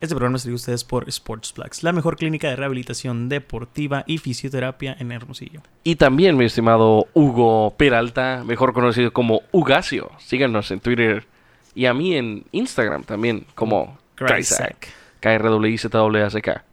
Este programa es traído a ustedes por Sportsplex, la mejor clínica de rehabilitación deportiva y fisioterapia en Hermosillo. Y también mi estimado Hugo Peralta, mejor conocido como Ugacio. Síganos en Twitter y a mí en Instagram también como Kryzak. K-R-W-I-Z-W-A-C-K.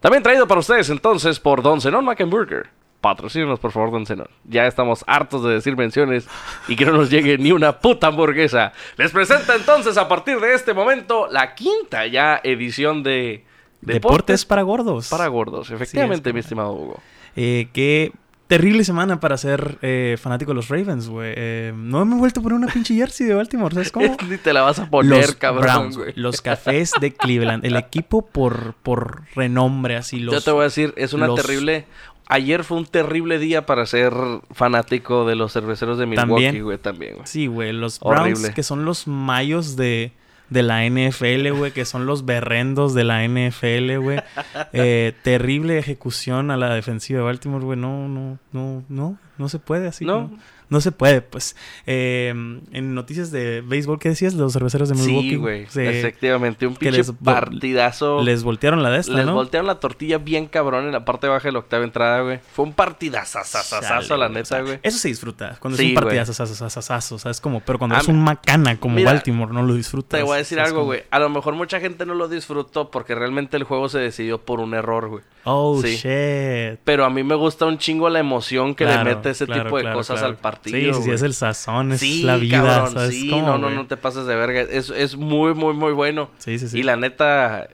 También traído para ustedes entonces por Don Zenon Mackenburger. Patrocínenos por favor, Don Zenon. Ya estamos hartos de decir menciones y que no nos llegue ni una puta hamburguesa. Les presenta entonces a partir de este momento la quinta ya edición de Deportes, para gordos. para gordos. Efectivamente, mi estimado Hugo. Eh, qué terrible semana para ser eh, fanático de los Ravens, güey. Eh, no me he vuelto a poner una pinche jersey de Baltimore, ¿sabes cómo? Ni te la vas a poner, los cabrón, Browns, güey. los cafés de Cleveland, el equipo por, por renombre, así los... Yo te voy a decir, es una los- terrible. Ayer fue un terrible día para ser fanático de los cerveceros de Milwaukee, También. güey, también, güey. Sí, güey, los Browns Horrible. que son los mayos de, de la NFL, güey, que son los berrendos de la NFL, güey. Eh, terrible ejecución a la defensiva de Baltimore, güey. No, no, no, no, no se puede así. No. No, no se puede, pues. Eh, en noticias de béisbol, ¿qué decías? Los cerveceros de Milwaukee. Sí, güey. Efectivamente, un pinche les partidazo. Les voltearon la de esta, Les ¿no? voltearon la tortilla bien cabrón en la parte baja de la octava entrada, güey. Fue un partidazazazazo, Chale, la neta, güey. Eso se disfruta. Cuando Sí, es un sasasasasazo, ¿sabes? Como, pero cuando Ah, es un macana como mira, Baltimore, no lo disfrutas. Te voy a decir ¿sabes algo, güey. A lo mejor mucha gente no lo disfrutó porque realmente el juego se decidió por un error, güey. Oh, Sí. shit. Pero a mí me gusta un chingo la emoción que Claro, le mete ese claro, tipo de claro, cosas al partido. Sí, sí, es el sazón, es Sí, la vida, cabrón, ¿sabes sí, cómo, no, no, no te pases de verga. Es, es muy, muy, muy bueno. Sí, sí, sí. Y la neta,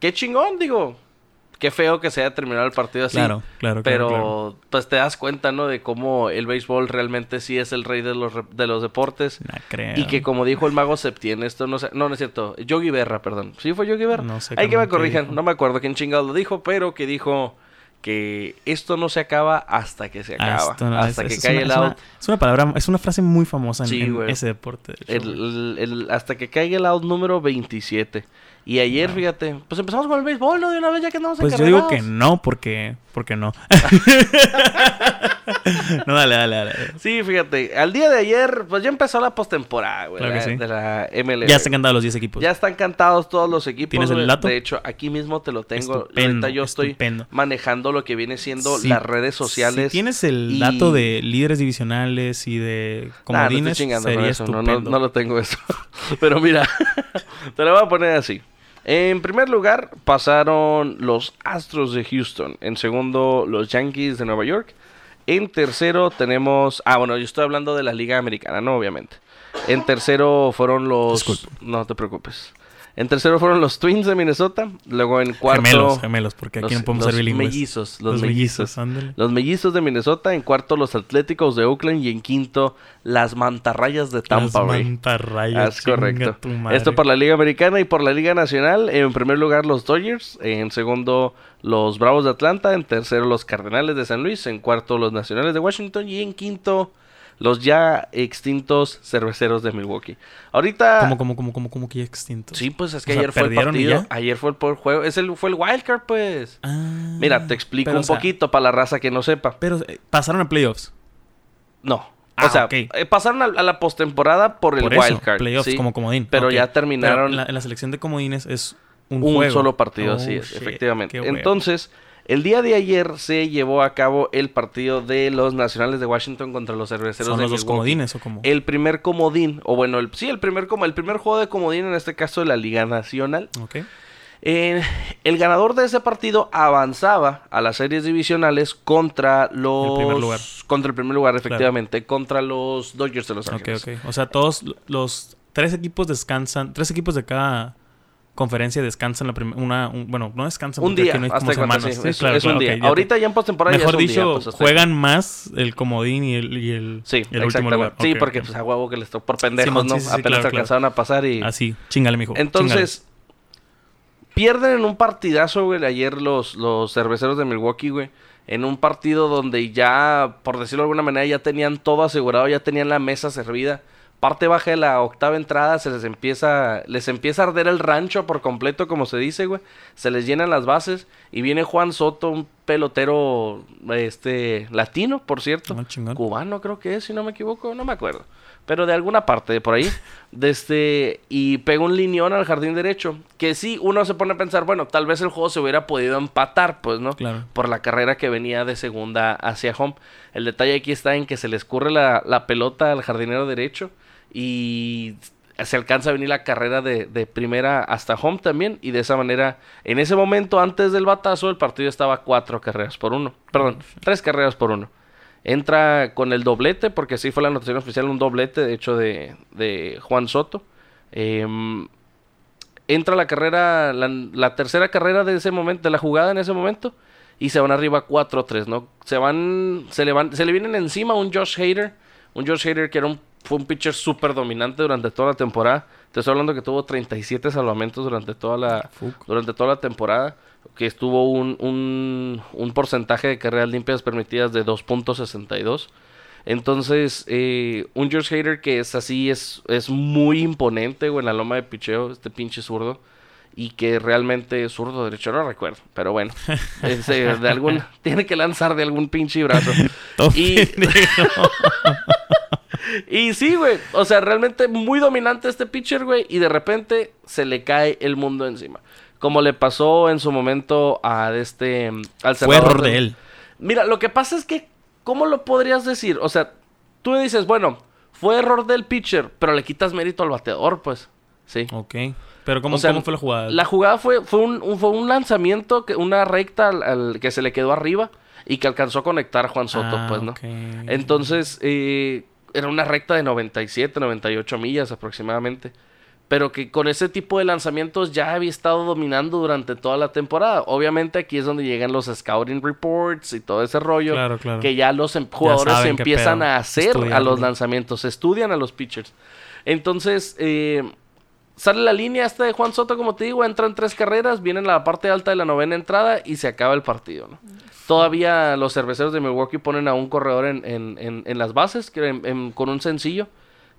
qué chingón, digo. Qué feo que se haya terminado el partido así. Claro, claro, claro, Pero claro. pues te das cuenta, ¿no? De cómo el béisbol realmente sí es el rey de los, re- de los deportes. Nah, creo. Y que como dijo el mago Septién, esto no sé, no, no es cierto, Yogi Berra, perdón. ¿Sí fue Yogi Berra? No sé Hay que me corrijan, dijo. no me acuerdo quién chingado lo dijo, pero que dijo que esto no se acaba hasta que se acaba. Hasta, no, hasta es- que es cae una- el es out. una- Es una palabra, es una frase muy famosa en, Sí, en güey. ese deporte. el- hasta que caiga el out número 27. Y ayer, fíjate, pues empezamos con el béisbol, ¿no? De una vez ya que andamos Pues yo digo que no, porque, porque no. no, dale, dale, dale. Sí, fíjate, al día de ayer, pues ya empezó la postemporada, güey, Claro que sí. de la MLB. Ya están cantados los 10 equipos. Ya están cantados todos los equipos. ¿Tienes el dato? De hecho, aquí mismo te lo tengo. Estupendo, yo estoy estupendo. manejando lo que viene siendo Sí, las redes sociales. Si tienes el y- dato de líderes divisionales y de Nah, no comodines, con sería eso, no, estupendo. no, no lo tengo eso. Pero mira, te lo voy a poner así. En primer lugar, pasaron los Astros de Houston. En segundo, los Yankees de Nueva York. En tercero tenemos... Ah, bueno, yo estoy hablando de la Liga Americana, ¿no? Obviamente. En tercero fueron los... Disculpe. No te preocupes. En tercero fueron los Twins de Minnesota. Luego en cuarto... Gemelos, gemelos, porque aquí los- no podemos los ser bilingües. mellizos, los mellizos. ándale. Los mellizos de Minnesota, en cuarto los Atléticos de Oakland y en quinto las mantarrayas de Tampa Las Bay. mantarrayas, Ah, es correcto. Esto por la Liga Americana y por la Liga Nacional. En primer lugar los Dodgers, en segundo los Bravos de Atlanta, en tercero los Cardenales de San Luis, en cuarto los Nacionales de Washington y en quinto los ya extintos Cerveceros de Milwaukee. Ahorita ¿Cómo, cómo, cómo, cómo, cómo que ya extintos? Sí, pues es que O sea, ayer fue el ¿perdieron y partido, ayer fue el por juego, es el fue el wildcard pues. Ah, Mira, te explico pero, un o sea, poquito para la raza que no sepa. Pero eh, pasaron a playoffs. No. Ah, o sea, eh, pasaron a, a la postemporada por el wildcard. playoffs sí, como comodín. Pero ya terminaron Pero en, la, selección de comodines es un, un juego. solo partido, Oh, así es, shit, efectivamente. huevo. El día de ayer se llevó a cabo el partido de los Nacionales de Washington contra los Cerveceros ¿Son de los dos comodines o como? El primer comodín, o bueno, el, sí, el primer como el primer juego de comodín en este caso de la Liga Nacional. Ok. Eh, el ganador de ese partido avanzaba a las series divisionales contra los primer lugar. contra el primer lugar efectivamente contra los Dodgers de Los Ok, Ángeles. ok. O sea, todos los tres equipos descansan, tres equipos de cada conferencia descansan la primera, un- bueno, no descansan Un porque día, no hay hasta como cuenta, semanas. sí, Sí, es, claro, es un día. Ahorita ya en postemporada ya Mejor es un dicho, día, pues, juegan más el comodín y el, y el, Sí, el último lugar. Sí, porque pues a huevo que les tocó por pendejos, ¿no? Apenas claro. alcanzaron a pasar y Así, chingale, mijo. Entonces, pierden en un partidazo, güey, ayer los, los cerveceros de Milwaukee, güey. En un partido donde ya, por decirlo de alguna manera, ya tenían todo asegurado, ya tenían la mesa servida. Parte baja de la octava entrada, se les empieza, les empieza a arder el rancho por completo, como se dice, güey. Se les llenan las bases y viene Juan Soto, un pelotero, este, latino, por cierto. Ah. Cubano creo que es, si no me equivoco, no me acuerdo. pero de alguna parte de por ahí. Desde, y pega un lineón al jardín derecho. Que sí, uno se pone a pensar, bueno, tal vez el juego se hubiera podido empatar, pues, ¿no? Claro. Por la carrera que venía de segunda hacia home. El detalle aquí está en que se le escurre la, la pelota al jardinero derecho y se alcanza a venir la carrera de, de, primera hasta home también. Y de esa manera, en ese momento, antes del batazo, el partido estaba cuatro carreras por uno. Perdón, tres carreras por uno. Entra con el doblete, porque así fue la anotación oficial, un doblete, de hecho, de, de Juan Soto. Eh, entra la carrera, la, la, tercera carrera de ese momento, de la jugada en ese momento, y se van arriba 4-3, ¿no? Se van, se le van, se le vienen encima un Josh Hader, un Josh Hader que era un, fue un pitcher súper dominante durante toda la temporada. Te estoy hablando que tuvo 37 salvamentos durante toda la, durante toda la temporada que estuvo un, un, un porcentaje de carreras limpias permitidas de 2.62. Entonces, eh, un George Hader que es así, es, es muy imponente, güey, en la loma de picheo, este pinche zurdo. Y que realmente es zurdo derecho, no recuerdo. Pero bueno, es, eh, de algún, tiene que lanzar de algún pinche brazo. y, y sí, güey. O sea, realmente muy dominante este pitcher, güey. Y de repente se le cae el mundo encima como le pasó en su momento a este al Fue error de él. Mira, lo que pasa es que ¿cómo lo podrías decir? O sea, tú dices, bueno, fue error del pitcher, pero le quitas mérito al bateador, pues. Sí. Ok. Pero ¿cómo, o sea, ¿cómo fue la jugada? La jugada fue, fue, un, un, fue un lanzamiento, que, una recta al, al, que se le quedó arriba y que alcanzó a conectar a Juan Soto, ah, pues, ¿no? okay. Entonces, eh, era una recta de 97, 98 millas aproximadamente pero que con ese tipo de lanzamientos ya había estado dominando durante toda la temporada. Obviamente aquí es donde llegan los scouting reports y todo ese rollo claro, claro. que ya los em jugadores ya empiezan a hacer a los lanzamientos, estudian a los pitchers. Entonces, eh, sale la línea esta de Juan Soto, como te digo, entran tres carreras, viene la parte alta de la novena entrada y se acaba el partido. ¿no? Todavía los cerveceros de Milwaukee ponen a un corredor en, en, en, las bases que, con un sencillo,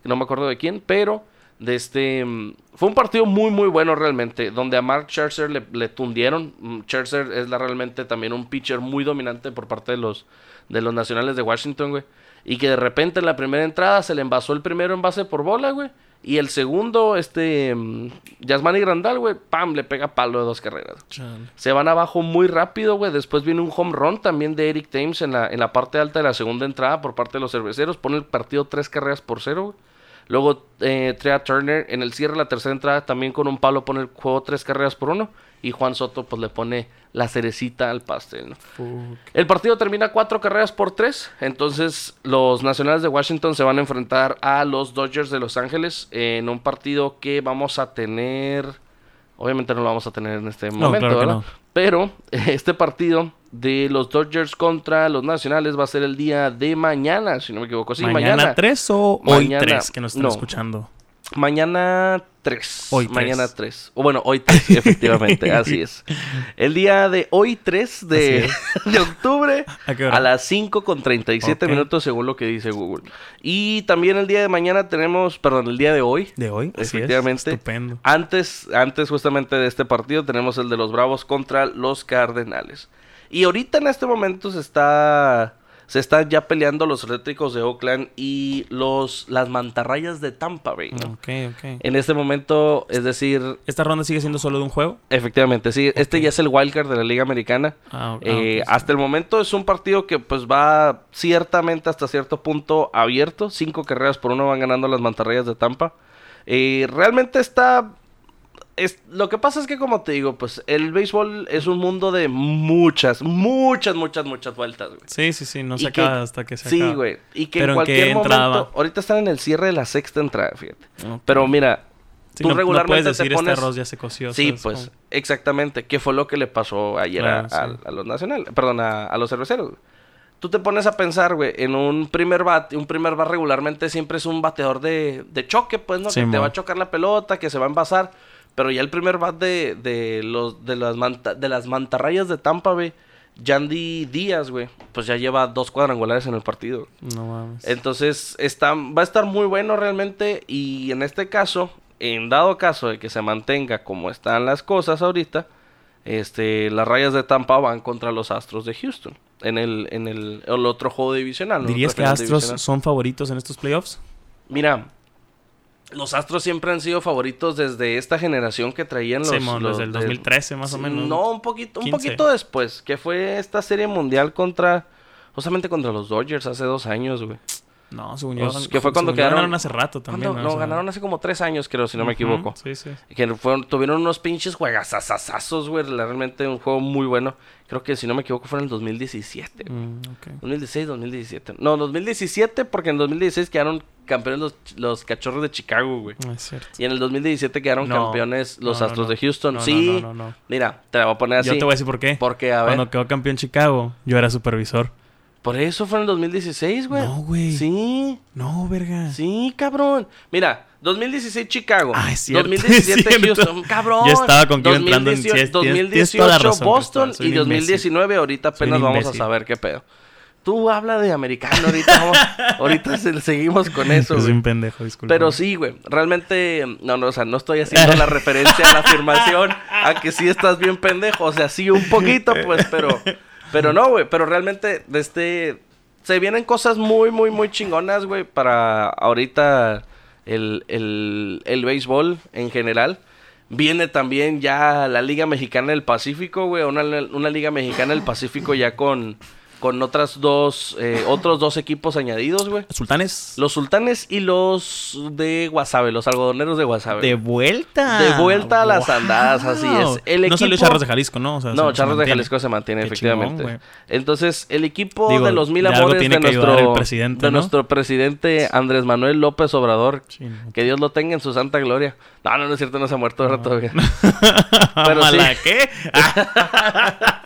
que no me acuerdo de quién, pero de este fue un partido muy muy bueno realmente donde a Mark Scherzer le, le tundieron Scherzer es la, realmente también un pitcher muy dominante por parte de los de los nacionales de Washington güey y que de repente en la primera entrada se le envasó el primero en base por bola güey y el segundo este um, Yasmani Grandal güey pam le pega palo de dos carreras Chale. se van abajo muy rápido güey después viene un home run también de Eric Thames en la en la parte alta de la segunda entrada por parte de los cerveceros pone el partido tres carreras por cero güey Luego eh, Trea Turner en el cierre de la tercera entrada también con un palo pone el juego tres carreras por uno. Y Juan Soto pues le pone la cerecita al pastel. ¿no? El partido termina cuatro carreras por tres. Entonces los nacionales de Washington se van a enfrentar a los Dodgers de Los Ángeles en un partido que vamos a tener... Obviamente no lo vamos a tener en este No, momento, claro que ¿verdad? no. Pero este partido de los Dodgers contra los Nacionales va a ser el día de mañana, si no me equivoco. Sí, ¿Mañana, mañana. 3 o hoy Mañana- 3 que nos están no. escuchando? Mañana 3. Hoy. Mañana 3. O bueno, hoy 3, efectivamente, así es. El día de hoy 3 de, de octubre ¿A qué hora? a las 5 con 37 Ok. minutos según lo que dice Google. Y también el día de mañana tenemos, perdón, el día de hoy. De hoy, así es. Efectivamente. Estupendo. Antes, antes justamente de este partido tenemos el de los Bravos contra los Cardenales. Y ahorita en este momento se está se están ya peleando los Atléticos de Oakland y los las Mantarrayas de Tampa Bay. ¿no? Ok, ok. En este momento, es decir, ¿Esta ronda sigue siendo solo de un juego? efectivamente, sí, este ya es el wildcard de la Liga Americana. Ah, ok, Eh, sí. hasta el momento es un partido que pues va ciertamente hasta cierto punto abierto. Cinco carreras por uno van ganando las mantarrayas de Tampa. Eh, realmente está... Es, lo que pasa es que como te digo, pues el béisbol es un mundo de muchas, muchas, muchas, muchas vueltas, güey. Sí, sí, sí. No se que- acaba hasta que se Sí, acaba. güey. Y que Pero en ¿en cualquier entrada momento... Ahorita están en el cierre de la sexta entrada, fíjate. Pero mira, Sí, tú no, no regularmente puedes te decir pones... este arroz ya se coció. Sí, pues, Como- exactamente. ¿Qué fue lo que le pasó ayer a, Claro, sí. a- a los nacionales? Perdón, a, a los cerveceros. güey. Tú te pones a pensar, güey, en un primer bat, un primer bat regularmente siempre es un bateador de, de choque, pues, ¿no? Sí, que te va a chocar la pelota, que se va a envasar. Pero ya el primer bat de, de los, de las manta- de las mantarrayas de Tampa, güey, Yandy Díaz, güey, pues ya lleva dos cuadrangulares en el partido. No mames. Entonces, está, va a estar muy bueno realmente. Y en este caso, en dado caso de que se mantenga como están las cosas ahorita, este, las rayas de Tampa van contra los Astros de Houston. En el, en el, el otro juego divisional. ¿Dirías que Astros divisional. son favoritos en estos playoffs? Mira, los Astros siempre han sido favoritos desde esta generación que traían los... Simón, los desde el de- 2013 más o menos. No, un poquito, un 15. poquito después, que fue esta serie mundial contra... Justamente contra los Dodgers hace dos años, güey. No, según yo. Pues, que fue cuando quedaron- ganaron hace rato también. ¿Cuándo? ¿no? No, O sea, ganaron hace como tres años, creo, si no me ujú, equivoco. Sí, sí. Que fueron, tuvieron unos pinches juegasasazos, güey. Realmente un juego muy bueno. Creo que si no me equivoco fue en el 2017. güey. Mm, ok. 2016, 2017. No, 2017 porque en 2016 quedaron campeones los, los cachorros de Chicago, güey. No es cierto. Y en el 2017 quedaron No. campeones los No, Astros de Houston. Sí. no, no, no. Mira, te la voy a poner así. Yo te voy a decir por qué. Porque, a ver. Cuando quedó campeón Chicago, yo era supervisor. Por eso fue en el 2016, güey. No, güey. Sí. No, verga. Sí, cabrón. Mira, 2016 Chicago. Ah, es cierto, 2017 es cierto. Houston. Cabrón. Yo estaba con que iba entrando en- 2018, sí, tienes- tienes toda la 2018 razón, Boston y un imbécil. 2019 ahorita apenas vamos a saber qué pedo. Tú habla de americano ahorita. vamos- ahorita se- seguimos con eso, güey. un pendejo, disculpa. Pero sí, güey. Realmente, no, no, o sea, no estoy haciendo la referencia a la afirmación a que sí estás bien pendejo. O sea, sí un poquito, pues, pero, pero no, güey. Pero realmente, este, se vienen cosas muy, muy, muy chingonas, güey, para ahorita el, el, el béisbol en general. Viene también ya la Liga Mexicana del Pacífico, güey. Una, una Liga Mexicana del Pacífico ya con, con otras dos, eh, otros dos equipos añadidos, güey. Sultanes. Los sultanes y los de Guasave, los algodoneros de Guasave. De vuelta. De vuelta a las Wow. andadas, así es. El no salió equipo- Charros de Jalisco, ¿no? O sea, no, se- se Charros de. Jalisco se mantiene, Qué efectivamente. chingón. Entonces, el equipo Digo, de los mil amores de nuestro, presidente, de ¿no? nuestro presidente Andrés Manuel López Obrador. Sí, no. Que Dios lo tenga en su santa gloria. No, no, no es cierto, no se ha muerto ahora todavía. Pero ¿Mala sí. qué?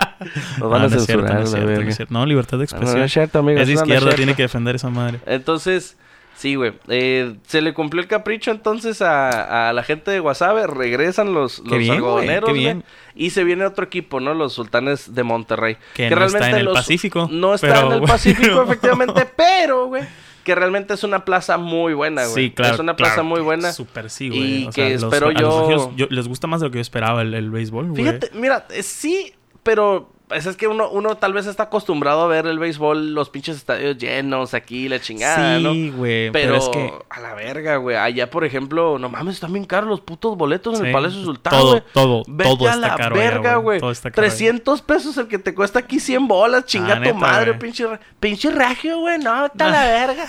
Nos van No, a no censurar, no es la cierto, no verga. es cierto. No, libertad de No, expresión. es cierto, amigo, es de izquierda, tiene que defender esa madre. Entonces, sí, güey. eh, se le cumplió el capricho entonces a, a la gente de Guasave. Regresan los, los bien, güey, algodoneros, qué güey, bien. Y se viene otro equipo, ¿no? Los sultanes de Monterrey. Que no está en el Pacífico, No está pero en el bueno. Pacífico, efectivamente. pero, güey. Que realmente es una plaza muy buena, güey. Sí, claro. Es una claro plaza muy buena. Súper sí, güey. Y O que espero los yo- Les gusta más de lo que yo esperaba el, el béisbol, güey. Fíjate, mira, eh, sí, pero pues, es que uno, uno tal vez está acostumbrado a ver el béisbol, los pinches estadios llenos aquí, la chingada, ¿no? Sí, güey. Pero, Pero, es que. a la verga, güey. Allá, por ejemplo, no mames, están bien caros los putos boletos en el Sí. Palacio Sultán, Todo, güey. todo, Vete todo a está la caro verga, güey. güey. Todo está caro allá. 300 pesos el que te cuesta aquí 100 bolas, chinga Ah, tu madre, güey. pinche, pinche regio, güey. No, vete a la verga.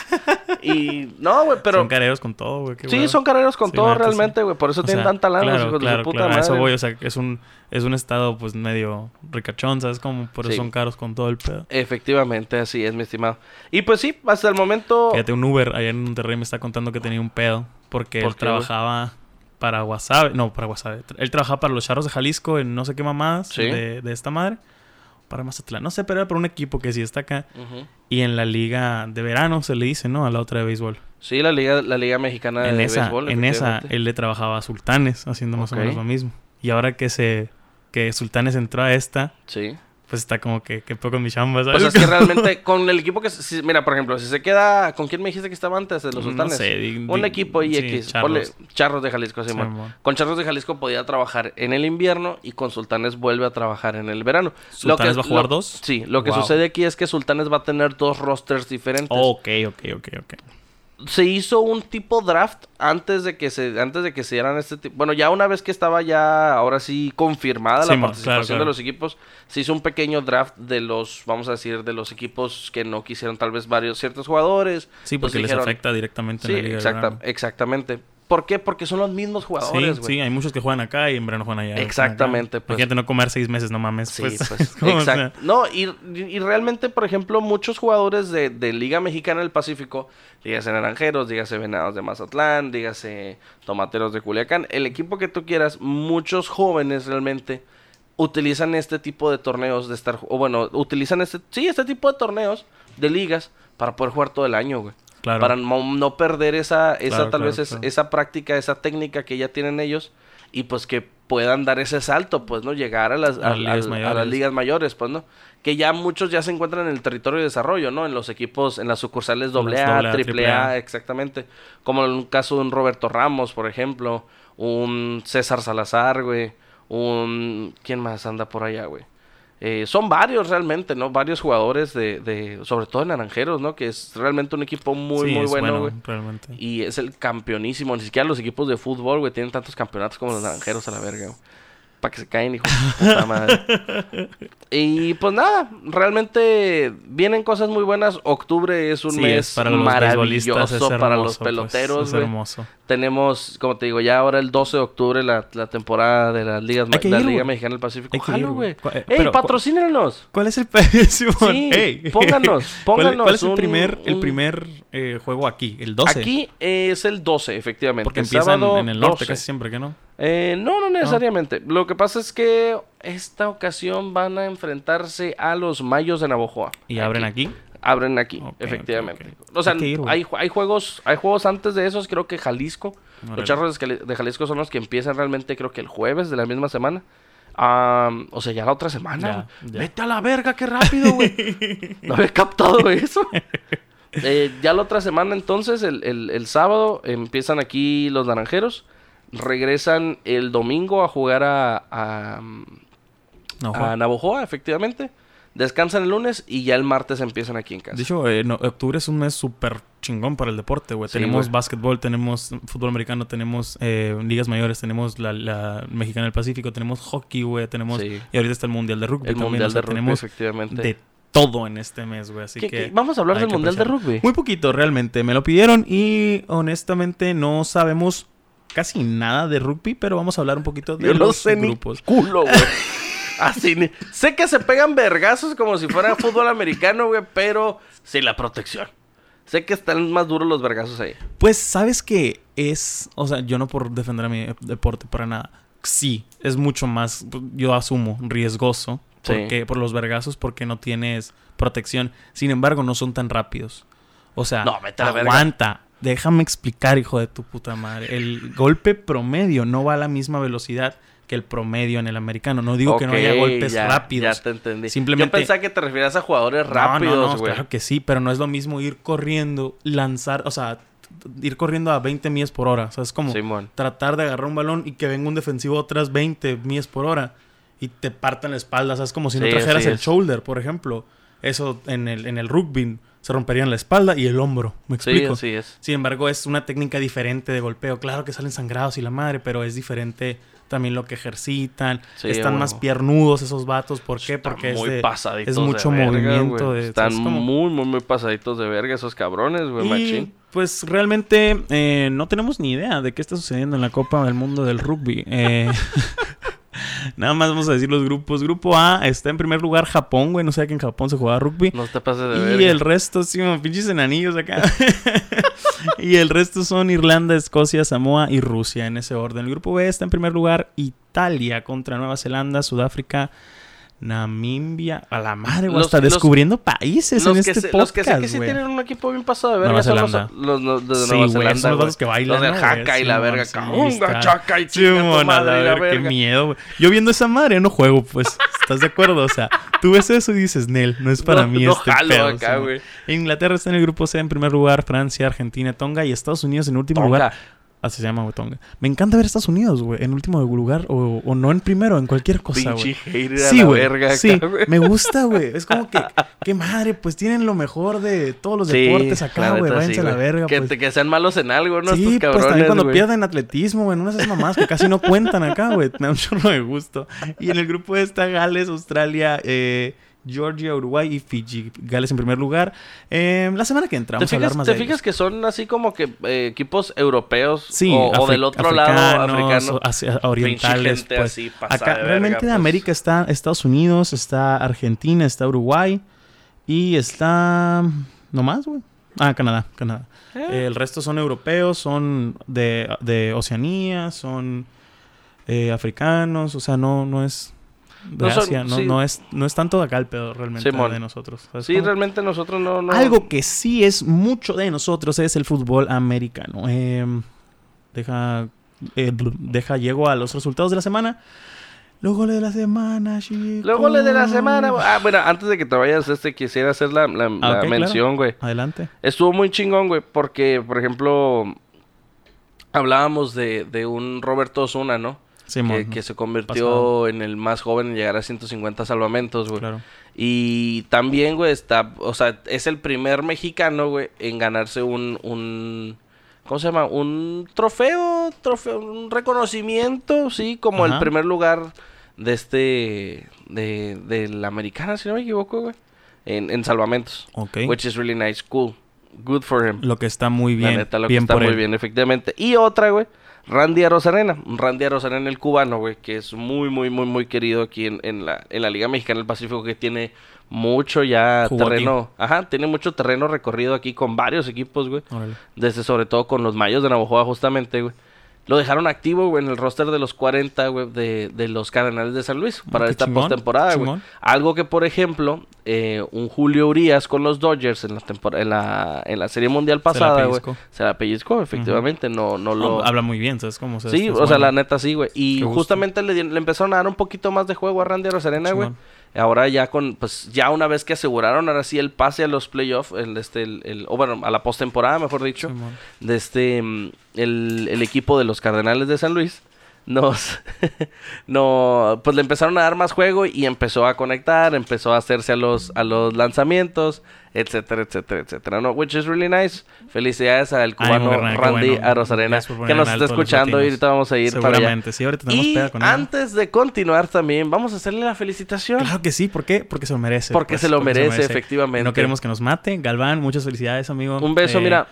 y, no, güey, pero... son careros con todo, güey. Sí, son carreros con Sí, todo neta, realmente, sí. güey. Por eso O tienen sea, tanta lana, claro, hijos de su puta claro, a eso madre. voy, o sea, es un, es un estado, pues, medio ricachón, ¿sabes? Como por eso Sí. son caros con todo el pedo. Efectivamente, así es, mi estimado. Y pues sí, hasta el momento... Fíjate, un Uber allá en Monterrey me está contando que tenía un pedo porque ¿Por él qué, trabajaba para Wasabe, no, para Wasabe. Él trabajaba para los Charros de Jalisco en no sé qué mamadas Sí. de, de esta madre. Para Mazatlán, no sé, pero era para un equipo que sí está acá. Y en la liga de verano se le dice, ¿no? A la otra de béisbol. Sí, la liga, la liga mexicana en de esa, béisbol. en esa, él le trabajaba a Sultanes, haciendo más o menos lo mismo. Y ahora que se que Sultanes entró a esta, Sí. pues está como que, que poco mi chamba, ¿sabes? Pues es que realmente con el equipo que... si- mira, por ejemplo, si se queda... ¿Con quién me dijiste que estaba antes de los No sultanes? sé, di- Un di- equipo sí, IX. Charros. ponle Charros de Jalisco. Simón. Con Charros de Jalisco podía trabajar en el invierno y con Sultanes vuelve a trabajar en el verano. ¿Sultanes va a jugar lo- dos? Sí, lo que Wow. sucede aquí es que Sultanes va a tener dos rosters diferentes. ok, ok, ok, ok. Se hizo un tipo draft antes de que se antes de que se dieran este tipo bueno ya una vez que estaba ya ahora sí confirmada Sí, la participación claro, claro. de los equipos se hizo un pequeño draft de los vamos a decir de los equipos que no quisieron tal vez varios ciertos jugadores Sí, porque les dijeron- afecta directamente sí en la liga. exacta- exactamente ¿por qué? porque son los mismos jugadores güey sí, hay muchos que juegan acá y en verano juegan allá. Exactamente, Acá. pues. Imagínate no comer seis meses, no mames. Sí, pues, pues, sea, exacto. No, y, y realmente, por ejemplo, muchos jugadores de, de Liga Mexicana del Pacífico, dígase Naranjeros, dígase Venados de Mazatlán, dígase Tomateros de Culiacán, el equipo que tú quieras, muchos jóvenes realmente utilizan este tipo de torneos de estar, o bueno, utilizan este, sí, este tipo de torneos de ligas para poder jugar todo el año, güey. Claro. Para no, no perder esa, esa Claro, tal claro, vez es- esa práctica, esa técnica que ya tienen ellos y pues que puedan dar ese salto, pues, ¿no? Llegar a las, A ligas a las ligas mayores, pues, ¿no? Que ya muchos ya se encuentran en el territorio de desarrollo, ¿no? En los equipos, en las sucursales AA, AA, AAA, AAA. exactamente. Como en un caso de un Roberto Ramos, por ejemplo, un César Salazar, güey, un... ¿Quién más anda por allá, güey? Eh, son varios realmente, ¿no? Varios jugadores de, de, sobre todo en Naranjeros, ¿no? Que es realmente un equipo muy, Sí, muy bueno, güey. Y es el campeonísimo. Ni siquiera los equipos de fútbol, güey, tienen tantos campeonatos como los naranjeros a la verga, güey. Para que se caen, hijo de puta madre. Y pues nada, realmente vienen cosas muy buenas. Octubre es un Sí, mes es para maravilloso es para hermoso, los pues, peloteros, es güey. hermoso. Tenemos, como te digo, ya ahora el 12 de octubre la, la temporada de las ligas, que la ir, Liga. Mexicana del Pacífico. Jalo, güey. eh, ¡Ey, pero, patrocínenos! ¿Cuál es el? Sí, pónganos, ¿Cuál, pónganos cuál es el un- primer, el primer eh, juego aquí? El 12. Aquí es el 12, efectivamente. Porque El empiezan sábado, en el norte 12. casi siempre, ¿que no? Eh, no, no necesariamente. Lo que pasa es que esta ocasión van a enfrentarse a los Mayos de Navojoa. ¿Y abren aquí? Abren aquí, efectivamente. O sea, Hay hay, ju- hay juegos, hay juegos antes de esos, creo que Jalisco. Los charros de Jali- de Jalisco son los que empiezan realmente, creo que el jueves de la misma semana. O sea, ya la otra semana. Ya, güey. ya. Vete a la verga, qué rápido, güey. no había captado eso. Eh, ya la otra semana, entonces, el, el- el sábado, empiezan aquí los naranjeros. Regresan el domingo a jugar a, a, a Navojoa, efectivamente. Descansan el lunes y ya el martes empiezan aquí en casa. De hecho, eh, no, octubre es un mes súper chingón para el deporte, güey. Sí, tenemos básquetbol, tenemos fútbol americano, tenemos eh, ligas mayores, tenemos la, la Mexicana del Pacífico, tenemos hockey, güey, tenemos... Sí. Y ahorita está el Mundial de Rugby el también, Mundial o sea, de Rugby, tenemos efectivamente. de todo en este mes, güey. Así ¿Qué- que... qué? Vamos a hablar del Mundial de. Rugby. Muy poquito, realmente. Me lo pidieron y honestamente no sabemos casi nada de rugby, pero vamos a hablar un poquito de Yo no los sé ni grupos. culo, güey. Así, ni- sé que se pegan vergazos como si fuera fútbol americano, güey, pero sin la protección. Sé que están más duros los vergazos ahí. Pues, ¿sabes qué? Es, o sea, yo no por defender a mi deporte para nada. Sí, es mucho más, yo asumo, riesgoso. Sí. Porque, por los vergazos, porque no tienes protección. Sin embargo, no son tan rápidos. O sea, No, aguanta. Déjame explicar, hijo de tu puta madre. El golpe promedio no va a la misma velocidad que el promedio en el americano. No digo que no haya golpes ya, rápidos. Ya te entendí. Simplemente- Yo pensaba que te refieras a jugadores No, rápidos, no, claro que sí, pero no es lo mismo ir corriendo, lanzar, o sea, ir corriendo a 20 millas por hora. O sea, es como Simón. tratar de agarrar un balón y que venga un defensivo a otras 20 millas por hora y te partan la espalda. O sea, es como si no Sí, trajeras el shoulder, por ejemplo. Eso en el, en el rugby se romperían la espalda y el hombro. ¿Me Sí, explico? así es. Sin embargo, es una técnica diferente de golpeo. Claro que salen sangrados y la madre, pero es diferente también lo que ejercitan. Sí, Están más piernudos esos vatos. ¿Por qué? Están Porque es, muy de- pasaditos es mucho de verga, movimiento. de, Están muy, muy, muy pasaditos de verga esos cabrones, güey, machín. pues realmente eh, no tenemos ni idea de qué está sucediendo en la Copa del Mundo del Rugby. Eh, Nada más vamos a decir los grupos. Grupo A está en primer lugar Japón, güey. No sé que en Japón se jugaba rugby. No te pases de y verga. el resto, sí, como pinches enanillos acá. y el resto son Irlanda, Escocia, Samoa y Rusia en ese orden. El grupo B está en primer lugar Italia contra Nueva Zelanda, Sudáfrica, Namibia. A la madre, güey. Hasta los- descubriendo países en este sé, podcast, los que sé que sí güey. tienen un equipo bien pasado de verga Nueva son los, los, los de Sí, Nueva Zelanda, son los que bailan, Los del jaca y la verga. Caunga, chaca y Sí, chinga tu mon, a la madre y la verga, qué miedo, güey. Yo viendo esa madre no juego, pues. ¿Estás de acuerdo? O sea, tú ves eso y dices, Nel, no es para No- mí no este jalo pedo. acá, güey. Inglaterra está en el grupo C en primer lugar, Francia, Argentina, Tonga y Estados Unidos en último Tonga. lugar. Así se llama, güey, Tonga. Me encanta ver Estados Unidos, güey, en último lugar o, o no en primero, en cualquier cosa, güey. Sí, güey. Sí, me gusta, güey. Es como que, qué madre, pues tienen lo mejor de todos los Sí, deportes acá, güey. Váyanse sí, a la verga, que, pues. que sean malos en algo, ¿no? Sí, Estos pues cabrones, también cuando güey. pierden atletismo, güey, en una de esas mamás que casi no cuentan acá, güey. Me da un chorro de gusto. Y en el grupo está Gales, Australia, eh, Georgia, Uruguay y Fiji. Gales en primer lugar. Eh, la semana que entra ¿Te vamos a hablar fijas, más te de fijas ellos. que son así como que eh, equipos europeos Sí, o, o del otro lado africanos, africano? orientales. gente pues. así Acá, de verga, realmente de pues. América está Estados Unidos, está Argentina, está Uruguay y está... ¿No más, güey? Ah, Canadá, Canadá. Eh. El resto son europeos, son de, de Oceanía, son eh, africanos, o sea, no, no es de No son- Asia, no, sí. no es, no es tanto de acá el pedo realmente Simón. de nosotros. ¿sabes Sí, realmente nosotros no... no... Algo que sí es mucho de nosotros es el fútbol americano. Eh, deja, eh, deja, llego a los resultados de la semana. Los goles de la semana, chicos. Los goles de la semana. Ah, bueno, antes de que te vayas, este, quisiera hacer la, la- Ah, la mención, güey. Adelante. Estuvo muy chingón, güey, porque, por ejemplo, hablábamos de, de un Roberto Osuna, ¿no? Que, se convirtió en el más joven en llegar a 150 salvamentos, güey. Y también, güey, está, o sea, es el primer mexicano, güey, en ganarse un, un, ¿cómo se llama? Un trofeo, trofeo, un reconocimiento, sí, como el primer lugar de este, de, de la americana, si no me equivoco, güey, en, en salvamentos. Ok. Which is really nice, cool. Good for him. Lo que está muy bien. La neta, lo que está muy bien, efectivamente. Y otra, güey, Randy Arozarena. Randy Arozarena, el cubano, güey, que es muy, muy, muy, muy querido aquí en, en, la, en la Liga Mexicana del Pacífico, que tiene mucho ya terreno. Ajá, tiene mucho terreno recorrido aquí con varios equipos, güey. Desde sobre todo con los Mayos de Navajoa, justamente, güey lo dejaron activo, güey, en el roster de los 40, güey, de, de los Cardenales de San Luis para esta postemporada, güey. Algo que, por ejemplo, eh, un Julio Urias con los Dodgers en la, en la, en la Serie Mundial pasada, güey. Se la pellizcó, efectivamente, no, no lo... habla muy bien, ¿sabes cómo se Sí, o sea, la neta sí, güey. Y justamente le, le, empezaron a dar un poquito más de juego a Randy Rosarena, güey. Ahora ya con, pues ya una vez que aseguraron ahora sí el pase a los playoffs, el, este, el, o bueno, a la postemporada, mejor dicho, de este, el, el, equipo de los Cardenales de San Luis, nos, no, pues le empezaron a dar más juego y empezó a conectar, empezó a hacerse a los, a los lanzamientos, etcétera, etcétera, etcétera, ¿no? Which is really nice. Felicidades al cubano Randy Arosarena que nos está escuchando y ahorita vamos a ir para allá. sí, ahorita tenemos y con antes de continuar también, vamos a hacerle la felicitación. Claro que sí, ¿por qué? Porque se lo merece. Porque, pues, se, lo merece, efectivamente. No queremos que nos mate. Galván, muchas felicidades, amigo. Un beso, eh, mira.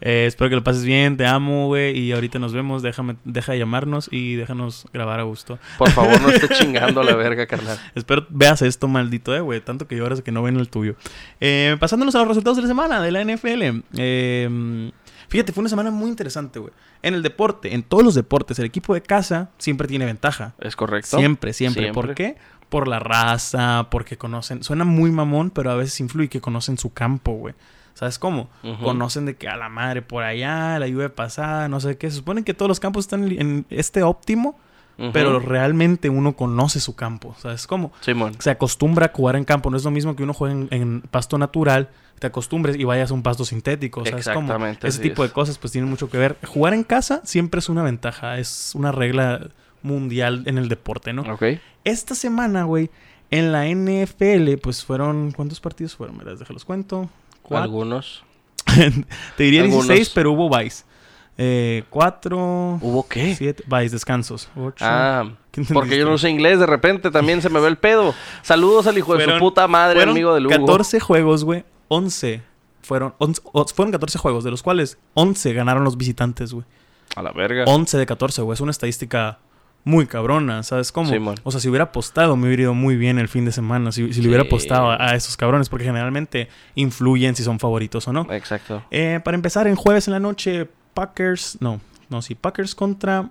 Eh, espero que lo pases bien, te amo, güey. Y ahorita nos vemos. Déjame, deja de llamarnos y déjanos grabar a gusto. Por favor, no esté chingando la verga, carnal. espero veas esto, maldito, eh, güey. Tanto que lloras que no ven el tuyo. Eh, pasándonos a los resultados de la semana de la NFL. Eh, fíjate, fue una semana muy interesante, güey. En el deporte, en todos los deportes, el equipo de casa siempre tiene ventaja. Es correcto. Siempre, siempre. siempre. ¿Por qué? Por la raza, porque conocen. Suena muy mamón, pero a veces influye que conocen su campo, güey. ¿Sabes cómo? Conocen de que a la madre por allá, la lluvia pasada, no sé qué. Se supone que todos los campos están en este óptimo, pero realmente uno conoce su campo. ¿Sabes cómo? Se acostumbra a jugar en campo. No es lo mismo que uno juegue en, pasto natural, te acostumbres y vayas a un pasto sintético. ¿Sabes cómo? Ese tipo de cosas pues tienen mucho que ver. Jugar en casa siempre es una ventaja. Es una regla mundial en el deporte, ¿no? Ok. Esta semana, güey, en la NFL, pues fueron... ¿Cuántos partidos fueron? Me las los cuento. Algunos. Te diría 16, pero hubo Vice. Eh, cuatro. ¿Hubo qué? Siete. Vice, descansos. Ocho. Ah, porque yo no sé inglés, de repente también se me ve el pedo. Saludos al hijo de su puta madre, amigo de Lugo. 14 juegos, güey. 11 fueron, fueron 14 juegos, de los cuales 11 ganaron los visitantes, güey. A la verga. 11 de 14, güey. Es una estadística muy cabrona, ¿sabes cómo? o sea, si hubiera apostado, me hubiera ido muy bien el fin de semana. Si, si le hubiera apostado a, esos cabrones, porque generalmente influyen si son favoritos o no. Exacto. Eh, para empezar, en jueves en la noche, Packers. No, no, sí, Packers contra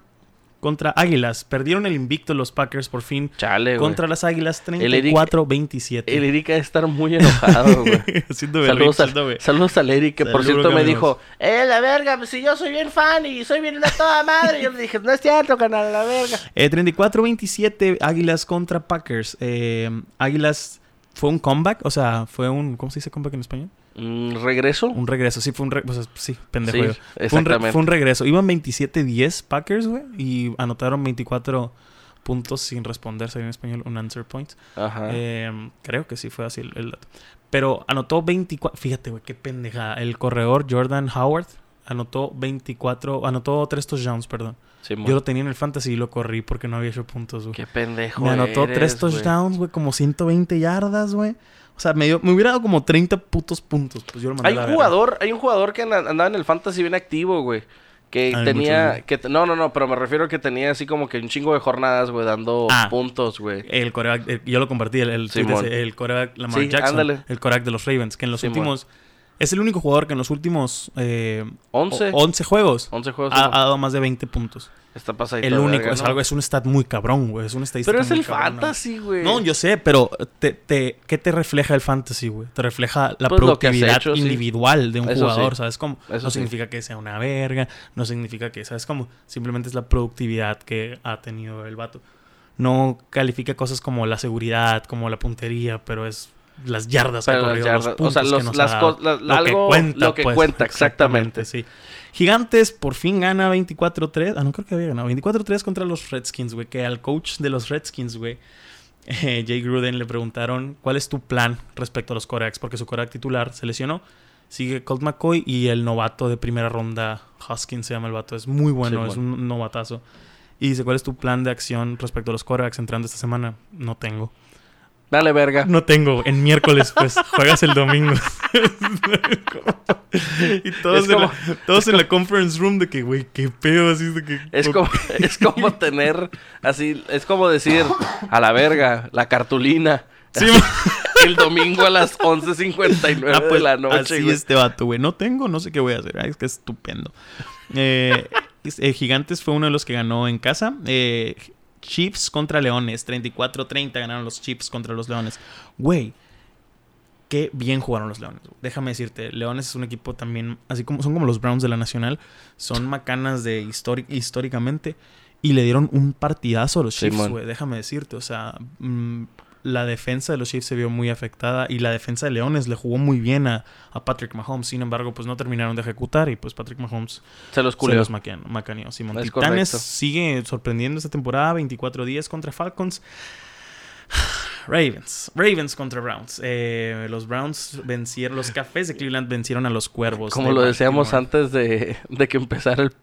contra Águilas. Perdieron el invicto los Packers por fin. Chale, Contra las Águilas 34-27. El Erika debe estar muy enojado, güey. saludos, saludos al Eric, que por cierto me dijo, eh, la verga, pues, si yo soy bien fan y soy bien de toda madre. yo le dije, no es cierto, canal, la verga. Eh, 34-27 Águilas contra Packers. Eh, Águilas fue un comeback, o sea, fue un, ¿cómo se dice comeback en español? ¿Un regreso? Un regreso, sí, fue un regreso. sí, pendejo. fue, un regreso. Iban 27-10 Packers, güey, y anotaron 24 puntos sin responder, sería en español un answer point. Ajá. Em, creo que sí fue así el, dato. Pero anotó 24. Fíjate, güey, qué pendejada. El corredor Jordan Howard anotó 24. Anotó 3 touchdowns, perdón. Yo lo tenía en el fantasy y lo corrí porque no había hecho puntos, güey. Qué pendejo. Me anotó 3 touchdowns, güey, como 120 yardas, güey. O sea, me, me hubiera dado como 30 putos puntos. Pues yo lo mandé hay un jugador, hay un jugador que andaba en el fantasy bien activo, güey. Que tenía, que no, no, no, pero me refiero a que tenía así como que un chingo de jornadas, güey, dando ah, puntos, güey. El coreback, yo lo compartí, el, el, el coreback Lamar Jackson, el coreback de los Ravens, que en los últimos, es el único jugador que en los últimos eh, 11. 11 juegos, 11 juegos ha, dado más de 20 puntos. Está pasadito. El único, es algo, es un stat muy cabrón, güey. Es una estadística. Pero es el fantasy, güey. No, yo sé, pero te, te, ¿qué te refleja el fantasy, güey? Te refleja la pues productividad individual de un jugador, ¿sabes cómo? no significa que sea una verga, no significa que, ¿sabes cómo? Simplemente es la productividad que ha tenido el vato. No califica cosas como la seguridad, como la puntería, pero es las yardas que las yardas, los o sea, que nos las ha dado. cos- la- lo algo- que cuenta, lo que pues, cuenta, exactamente. sí. Gigantes por fin gana 24-3. Ah, no creo que había ganado. 24-3 contra los Redskins, güey. Que al coach de los Redskins, güey, eh, Jay Gruden, le preguntaron cuál es tu plan respecto a los corebacks. Porque su coreback titular se lesionó. Sigue Colt McCoy y el novato de primera ronda, Hoskins se llama el vato. Es muy bueno, Sí, es bueno. un novatazo. Y dice, ¿cuál es tu plan de acción respecto a los corebacks entrando esta semana? No tengo. Dale verga. No tengo. En miércoles, pues, juegas el domingo. y todos, Es en, como- la, todos en la conference room de que, güey, qué pedo, así de que... Es como, es como tener así, es como decir a la verga, la cartulina. Sí, el domingo a las 11.59 ah, pues, de la noche, así güey. este vato, güey. No tengo, no sé qué voy a hacer. Ay, es que es estupendo. Eh, eh, Gigantes fue uno de los que ganó en casa. Eh, Chiefs contra Leones. 34-30 ganaron los Chiefs contra los Leones. Güey, qué bien jugaron los Leones. Déjame decirte, Leones es un equipo también, así como son como los Browns de la Nacional, son macanas de históricamente y le dieron un partidazo a los Chiefs, güey. Déjame decirte, o sea, mm, la defensa de los Chiefs se vio muy afectada y la defensa de Leones le jugó muy bien a, a Patrick Mahomes. Sin embargo, pues no terminaron de ejecutar y pues Patrick Mahomes Se los se culió. los maquean- macaneó. Simón Es Titanes correcto. sigue sorprendiendo esta temporada, 24-10 contra Falcons. Ravens. Ravens contra Browns. Eh, los Browns vencieron, los Cafés de Cleveland vencieron a los Cuervos. Como lo decíamos antes de, de que empezara el,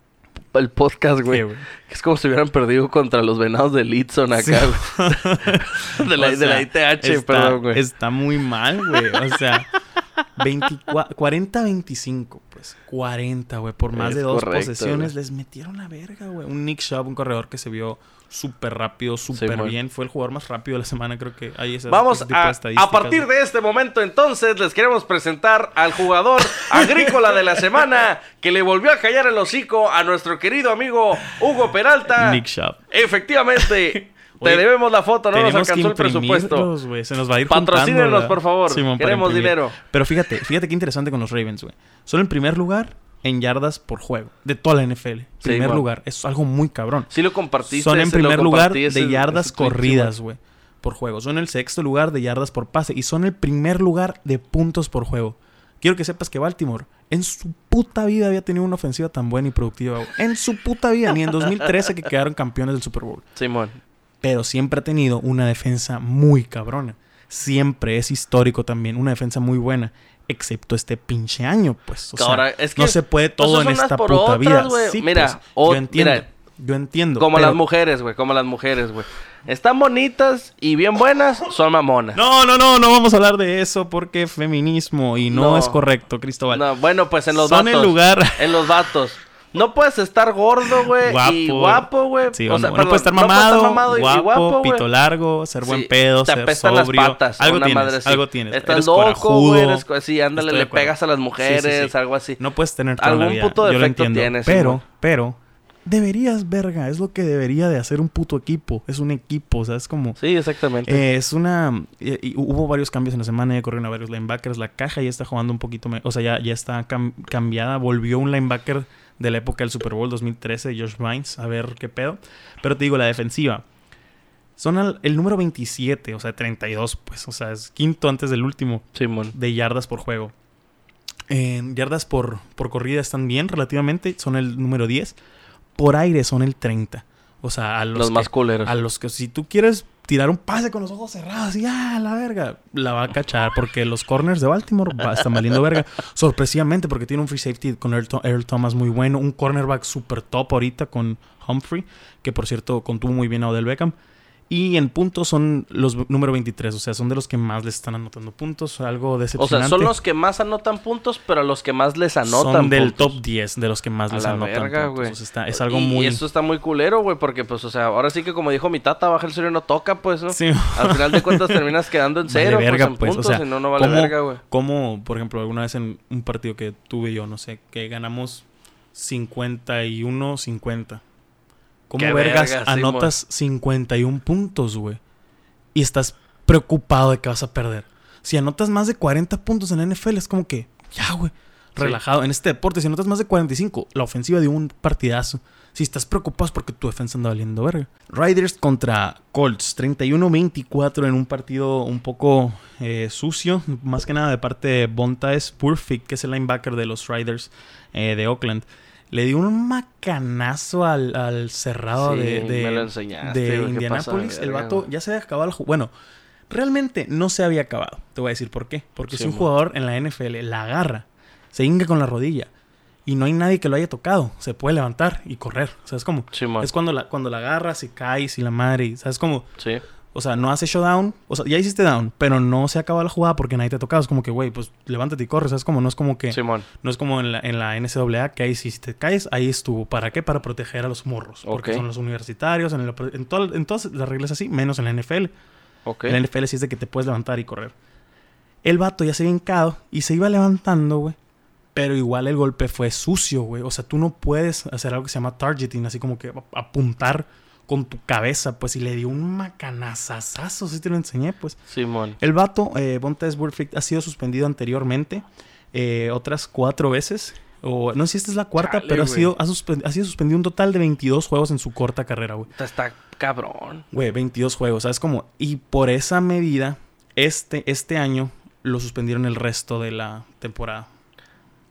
el podcast, güey. Es como si hubieran perdido contra los venados de Litson acá, Sí. de, la, de la ITH, está, perdón, güey. Está muy mal, güey. O sea, 24 40-25, pues. 40, güey. Por más Es de dos correcto, posesiones güey. les metieron la verga, güey. Un Nick Chubb, un corredor que se vio súper rápido, súper bien. Fue el jugador más rápido de la semana, creo que hay esas Vamos a, a partir de este momento entonces les queremos presentar al jugador agrícola de la semana que le volvió a callar el hocico a nuestro querido amigo Hugo Peralta. Nick Chubb. Efectivamente. Te debemos la foto, no nos alcanzó el presupuesto. güey. Se nos va a ir Patrocínenos, por favor. Simón, Queremos dinero. Pero fíjate, fíjate qué interesante con los Ravens, güey. Son el primer lugar en yardas por juego de toda la NFL. Primer lugar. Es algo muy cabrón. Sí lo compartiste. Son en primer lugar ese- de yardas ese corridas, güey. Por juego. Son el sexto lugar de yardas por pase. Y son el primer lugar de puntos por juego. Quiero que sepas que Baltimore en su puta vida había tenido una ofensiva tan buena y productiva. güey. En su puta vida. Ni en 2013 que quedaron campeones del Super Bowl. Simón. Pero siempre ha tenido una defensa muy cabrona. Siempre es histórico también. Una defensa muy buena. Excepto este pinche año, pues. O sea, Ahora, es que no se puede todo en esta puta otras, vida. Sí, Mira, pues, o- yo entiendo. mira, yo entiendo. Como pero- las mujeres, güey. Como las mujeres, güey. Están bonitas y bien buenas, son mamonas. No, no, no, no vamos a hablar de eso porque feminismo y no, No. es correcto, Cristóbal. No, bueno, pues en los Son vatos. el lugar. En los vatos. No puedes estar gordo, güey. Y Guapo. guapo, güey. Sí, O o sea, no, no perdón, puede estar no puedes mamado, y- guapo, guapo, pito largo, ser buen Sí, pedo, te ser apestan las sobrio. patas. algo una tienes, madre algo tienes. Estás Eres loco, güey. Sí, ándale, Estoy le pegas a las mujeres, sí. algo así. No puedes tener toda la Algún vida. puto Yo lo defecto entiendo. tienes, pero, pero deberías, verga, es lo que debería de hacer un puto equipo. Es un equipo, o sea, es como Sí, exactamente. eh, es una y- y hubo varios cambios en la semana, ya corrieron a varios linebackers, la caja ya está jugando un poquito, o sea, ya ya está cam- cambiada, volvió un linebacker de la época del Super Bowl 2013, Josh Vines, a ver qué pedo. Pero te digo, la defensiva son al- el número 27, o sea, 32, pues, o sea, es quinto antes del último Simón. de yardas por juego. En yardas por, por corrida están bien relativamente, son el número 10. Por aire son el 30. O sea, a los, Los, que, más culeros. a los que si tú quieres tirar un pase con los ojos cerrados y ah, la verga, la va a cachar porque los corners de Baltimore están valiendo verga. Sorpresivamente porque tiene un free safety con Earl Thomas muy bueno, un cornerback super top ahorita con Humphrey, que por cierto contuvo muy bien a Odell Beckham. Y en puntos son los número 23, o sea, son de los que más les están anotando puntos, algo O decepcionante. sea, son los que más anotan puntos, pero los que más les anotan Son del puntos. top 10 de los que más A les la anotan verga, puntos. güey. O sea, está- es algo y, muy... Y eso está muy culero, güey, porque, pues, o sea, ahora sí que como dijo mi tata, baja el cero y no toca, pues, ¿no? Sí. Al final de cuentas terminas quedando en Vale cero, verga, pues, en pues, o puntos, sea, y no, no vale ¿cómo- verga, güey. Como, por ejemplo, alguna vez en un partido que tuve yo, no sé, que ganamos 51-50. ¿Cómo vergas sí, anotas 51 puntos, güey? Y estás preocupado de que vas a perder. Si anotas más de 40 puntos en la NFL, es como que, ya, güey. relajado. En este deporte, si notas más de 45, la ofensiva dio un partidazo. Si estás preocupado es porque tu defensa anda valiendo verga. Riders contra Colts, 31-24 en un partido un poco eh, sucio, más que nada de parte de Bontaes Perfect, que es el linebacker de los Riders eh, de Oakland. Le dio un macanazo al, cerrado de, de, Indianapolis. El vato ya se había acabado el juego. Bueno, realmente no se había acabado. Te voy a decir por qué. Porque si un jugador en la NFL la agarra, se hinga con la rodilla y no hay nadie que lo haya tocado. Se puede levantar y correr. ¿Sabes cómo? es cuando la, cuando la agarras y caes y la madre. ¿Sabes cómo? Sí. O sea, no hace showdown. O sea, ya hiciste down, pero no se acaba la jugada porque nadie te ha tocado. Es como que, güey, pues levántate y corre. ¿Sabes cómo? No es como que. Simón. No es como en la, en la NCAA que ahí si te caes, ahí estuvo. ¿Para qué? Para proteger a los morros. Porque son los universitarios. En, en, todas las reglas así, menos en la NFL. En la NFL sí es de que te puedes levantar y correr. El vato ya se había hincado y se iba levantando, güey. Pero igual el golpe fue sucio, güey. O sea, tú no puedes hacer algo que se llama targeting, así como que apuntar con tu cabeza, pues, y le dio un macanazazazo, si te lo enseñé, pues. Simón. El vato, eh, Bontes ha sido suspendido anteriormente, eh, otras cuatro veces. O no sé si esta es la cuarta, pero ha sido, ha, sido suspendido un total de 22 juegos en su corta carrera, güey. Está cabrón. Güey, 22 juegos, ¿sabes cómo? Y por esa medida, este, este año lo suspendieron el resto de la temporada.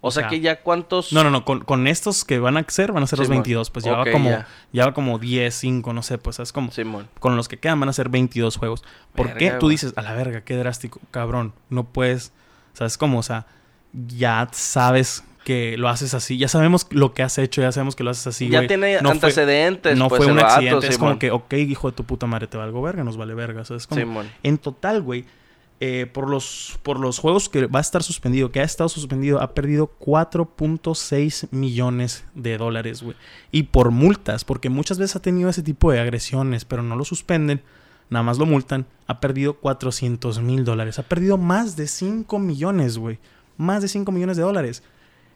O, sea, que ya cuántos. No, no, no. Con, estos que van a ser, van a ser los 22. Pues llevaba como. Llevaba como 10, 5, no sé. Pues es como. Con los que quedan van a ser 22 juegos. ¿Por qué tú dices, a la verga, qué drástico, cabrón? No puedes. ¿Sabes cómo? O sea, ya sabes que lo haces así. Ya sabemos lo que has hecho, ya sabemos que lo haces así. Ya tiene antecedentes. no pues, fue un accidente. es como que, ok, hijo de tu puta madre, te valgo verga, nos vale verga. ¿sabes? Como, en total, güey eh, por, los, por los juegos que va a estar suspendido, que ha estado suspendido, ha perdido 4.6 millones de dólares, güey. Y por multas, porque muchas veces ha tenido ese tipo de agresiones, pero no lo suspenden, nada más lo multan, ha perdido 400 mil dólares. Ha perdido más de 5 millones, güey. Más de 5 millones de dólares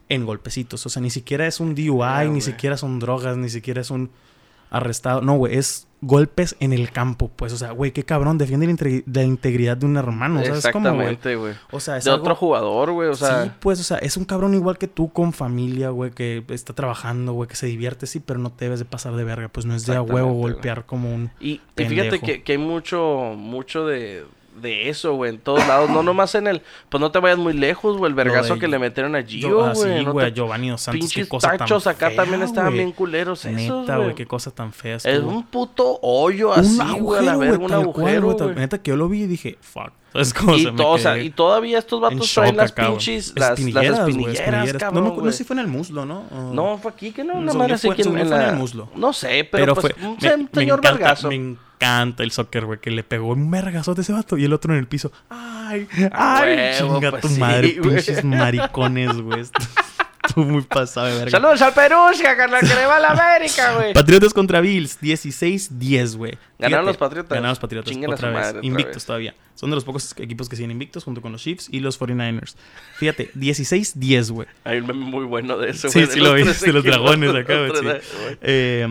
en golpecitos. O sea, ni siquiera es un DUI, ni siquiera son drogas, ni siquiera es un arrestado. No, güey, es golpes en el campo, pues. O sea, güey, qué cabrón, defiende la, integridad de un hermano. Exactamente, güey. O sea, es de otro jugador, güey. O sea, sí, pues, o sea, es un cabrón igual que tú con familia, güey, que está trabajando, güey, que se divierte, sí, pero no te debes de pasar de verga. Pues no es de a huevo golpear como un. Y, y fíjate que, que hay mucho, mucho de de eso, güey, en todos lados. No nomás en el. Pues no te vayas muy lejos, güey. El vergazo que le metieron a Gio, ah, güey. A Giovanni Dos Santos. Pinches tachos acá también estaban bien culeros. Neta, güey, qué cosa tan fea. Es un puto hoyo así, güey, a ver, un agujero. Güey, neta, que yo lo vi y dije, fuck. ¿Sabes cómo y, todo, o sea, y todavía estos vatos traen las pinches, las, espinilleras, las espinilleras, cabrón, No, no sé si fue en el muslo, ¿no? no, fue aquí que no, no me así que en, la... el muslo. No sé, pero, pues, fue, un señor vergazo encanta el soccer, güey, que le pegó un mergazote ese vato y el otro en el piso. ¡Ay! ¡Ay! chinga pues tu madre, pinches maricones, güey. Estuvo muy pasado de verga. Saludos al Perusca, carnal, que le va a la América, güey. Patriotas contra Bills, 16-10, güey. Ganaron los Patriotas. Ganaron los Patriotas otra vez. invictos todavía. Son de los pocos equipos que siguen invictos junto con los Chiefs y los 49ers. Fíjate, 16-10, güey. Hay un meme muy bueno de eso, güey. Sí, sí lo vi. De los dragones acá, güey. Eh,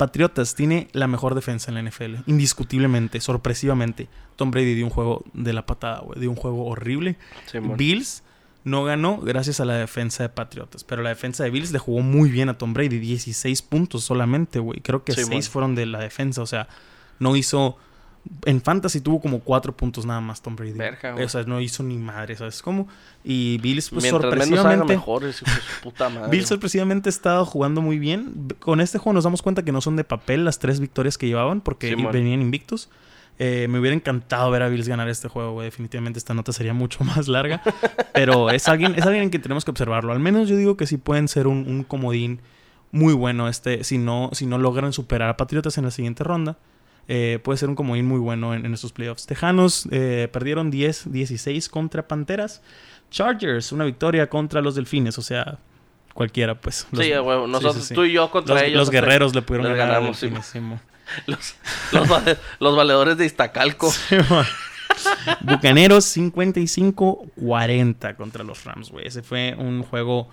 Patriotas tiene la mejor defensa en la NFL, indiscutiblemente, sorpresivamente. Tom Brady dio un juego de la patada, güey, dio un juego horrible. Bills no ganó gracias a la defensa de Patriotas, pero la defensa de Bills le jugó muy bien a Tom Brady, 16 puntos solamente, güey. Creo que 6 fueron de la defensa, o sea, no hizo en Fantasy tuvo como cuatro puntos nada más Tom Brady. o sea, no hizo ni madre, ¿sabes cómo? Y Bills, pues sorpresivamente. Mejor, puta madre. Bills sorpresivamente ha estado jugando muy bien. Con este juego nos damos cuenta que no son de papel las tres victorias que llevaban, porque venían invictos. Eh, me hubiera encantado ver a Bills ganar este juego, güey. Definitivamente esta nota sería mucho más larga. pero es alguien, es alguien en que tenemos que observarlo. Al menos yo digo que sí pueden ser un, un comodín muy bueno este, si no, si no logran superar a Patriotas en la siguiente ronda. Eh, puede ser un comodín muy bueno en, estos playoffs. Tejanos eh, perdieron 10-16 contra Panteras. Chargers, una victoria contra los Delfines, o sea, cualquiera, pues. sí, nosotros, tú y yo contra ellos. Los guerreros le pudieron ganar. Ganamos, los, los, valedores de Iztacalco. Bucaneros 55-40 contra los Rams, güey. Ese fue un juego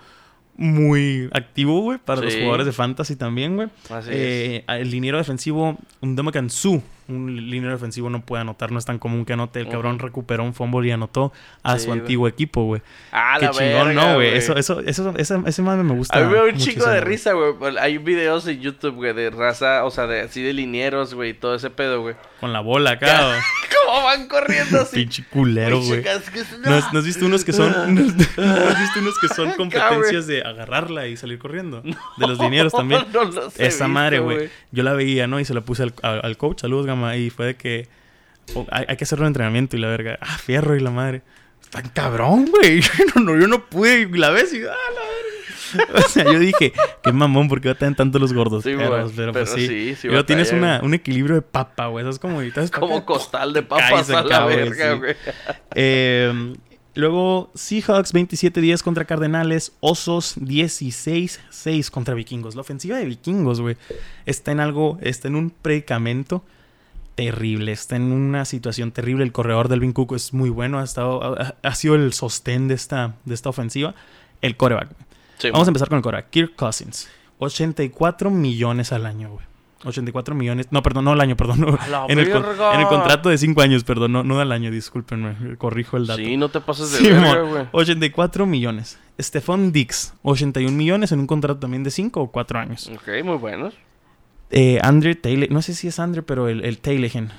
muy activo, güey, para los jugadores de fantasy también, güey. Eh, el dinero defensivo, un Su un línea ofensivo no puede anotar, no es tan común que anote. El cabrón recuperó un fumble y anotó a su antiguo equipo, güey. Ah, Qué la chingón, verga, ¿no, güey? Eso, eso, eso, ese, ese mame me gusta. A mí me da un chico de risa, güey. Hay videos en YouTube, güey, de raza, o sea, de así de linieros, güey, y todo ese pedo, güey. Con la bola acá. ¿Cómo van corriendo así? Pinche culero, güey. ¿No has, no has visto unos que son ¿no has visto unos que son competencias de agarrarla y salir corriendo? De los dineros también. Esa visto, madre, güey. Yo la veía, ¿no? Y se la puse al, al, al coach, saludos, Y fue de que oh, hay, hay que hacer un entrenamiento y la verga, ah, fierro y la madre. Tan cabrón, güey. No, no, yo no pude. Y la ves y, ah, la verga. O sea, yo dije, qué mamón, porque batallan tanto los gordos. Sí, perros, güey, pero, pues pero sí. sí, sí Luego tienes una, un equilibrio de papa, güey. Eso es como, estás Como costal de papas a la verga, güey. Eh, luego, Seahawks 27-10 contra Cardenales. Osos 16-6 contra Vikingos. La ofensiva de Vikingos, güey, está en algo, está en un predicamento terrible. Está en una situación terrible. El corredor del Cook es muy bueno. Ha, estado, ha, ha sido el sostén de esta, de esta ofensiva. El coreback. Sí, Vamos a empezar con el coreback. Kirk Cousins. 84 millones al año, güey. 84 millones. No, perdón, no al año, perdón. no. En, el, con- verga. en el contrato de 5 años, perdón, no, no al año, discúlpenme. Corrijo el dato. Sí, no te pases de verga, güey. 84 millones. Stephon Dix, 81 millones en un contrato también de 5 o 4 años. Ok, muy buenos. Eh, Andre Taylor, no sé si es Andre, pero el, el Taylegen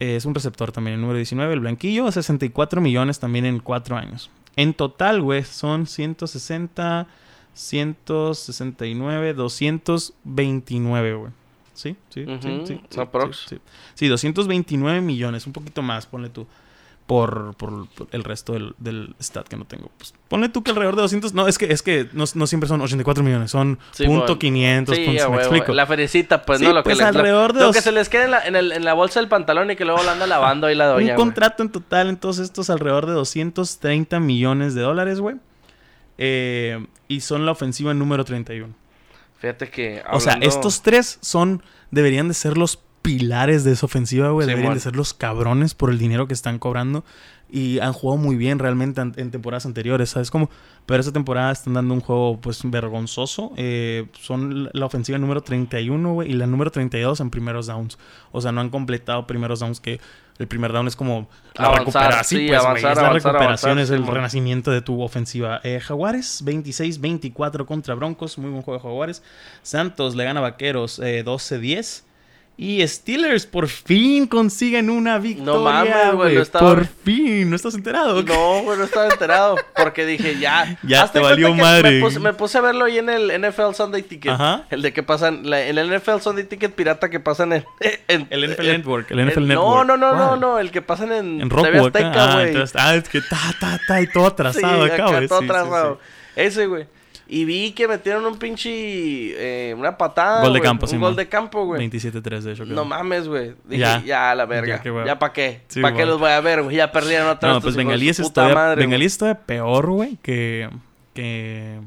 eh, es un receptor también, el número 19, el blanquillo, 64 millones también en 4 años. En total, güey, son 160, 169, 229, güey. ¿Sí? ¿Sí? ¿Sí? ¿Sí? sí, sí. Sí, 229 millones, un poquito más, ponle tú. Por, por- por el resto del, del stat que no tengo. Pues ponle tú que alrededor de 200. No, es que, es que no, no siempre son 84 millones, son Sí, punto bueno. 500. Sí, punto, a ¿me explico? La ferecita, pues, Sí, ¿no? Lo pues, que, les- lo- alrededor de lo dos- que se les queda en la, en, el- en la bolsa del pantalón y que luego la anda lavando ahí la doña, un contrato en total, entonces estos alrededor de 230 millones de dólares, güey. Eh, y son la ofensiva número 31. Fíjate que. O sea, estos tres son, deberían de ser los pilares de esa ofensiva, güey. Sí, deberían de ser los cabrones por el dinero que están cobrando. Y han jugado muy bien realmente en temporadas anteriores, ¿sabes cómo? Pero esta temporada están dando un juego, pues, vergonzoso. Eh, son la- la ofensiva número 31, güey, y la número 32 en primeros downs. O sea, no han completado primeros downs que... El primer down es como la Avanzar, recuperación, sí, pues, güey, avanzar, es la recuperación, es el renacimiento de tu ofensiva. Eh, Jaguares, 26-24 contra Broncos, muy buen juego de Jaguares. Santos le gana a Vaqueros eh, 12-10. Y Steelers por fin consiguen una victoria. mames, güey, no estaba- Por fin, ¿no estás enterado? No, güey, no estaba enterado. Porque dije, ya. Ya Hazte te valió madre. Me puse, me puse a verlo ahí en el NFL Sunday Ticket. Ajá. El de que pasan. la- el NFL Sunday Ticket pirata que pasan en. en- El NFL en- Network, el NFL en- Network. No, no, no, no, no. El que pasan en. En acá. Azteca, Ah, entonces- ah, es que ta, ta, ta, y todo atrasado Sí, acá, güey. todo sí, atrasado. sí. Ese, güey. Y vi que metieron un pinche. eh, una patada. Gol de campo, Un sí, gol man. de campo, güey. 27-3, de hecho. creo. No mames, güey. Dije, Ya. ya, la verga. Ya, qué hueva. Ya, para qué. Sí, ¿Para qué los voy a ver, güey? Ya perdieron otra vez No, pues Bengalíes su es puta todavía, madre, güey. Bengalíes peor, güey, que, que,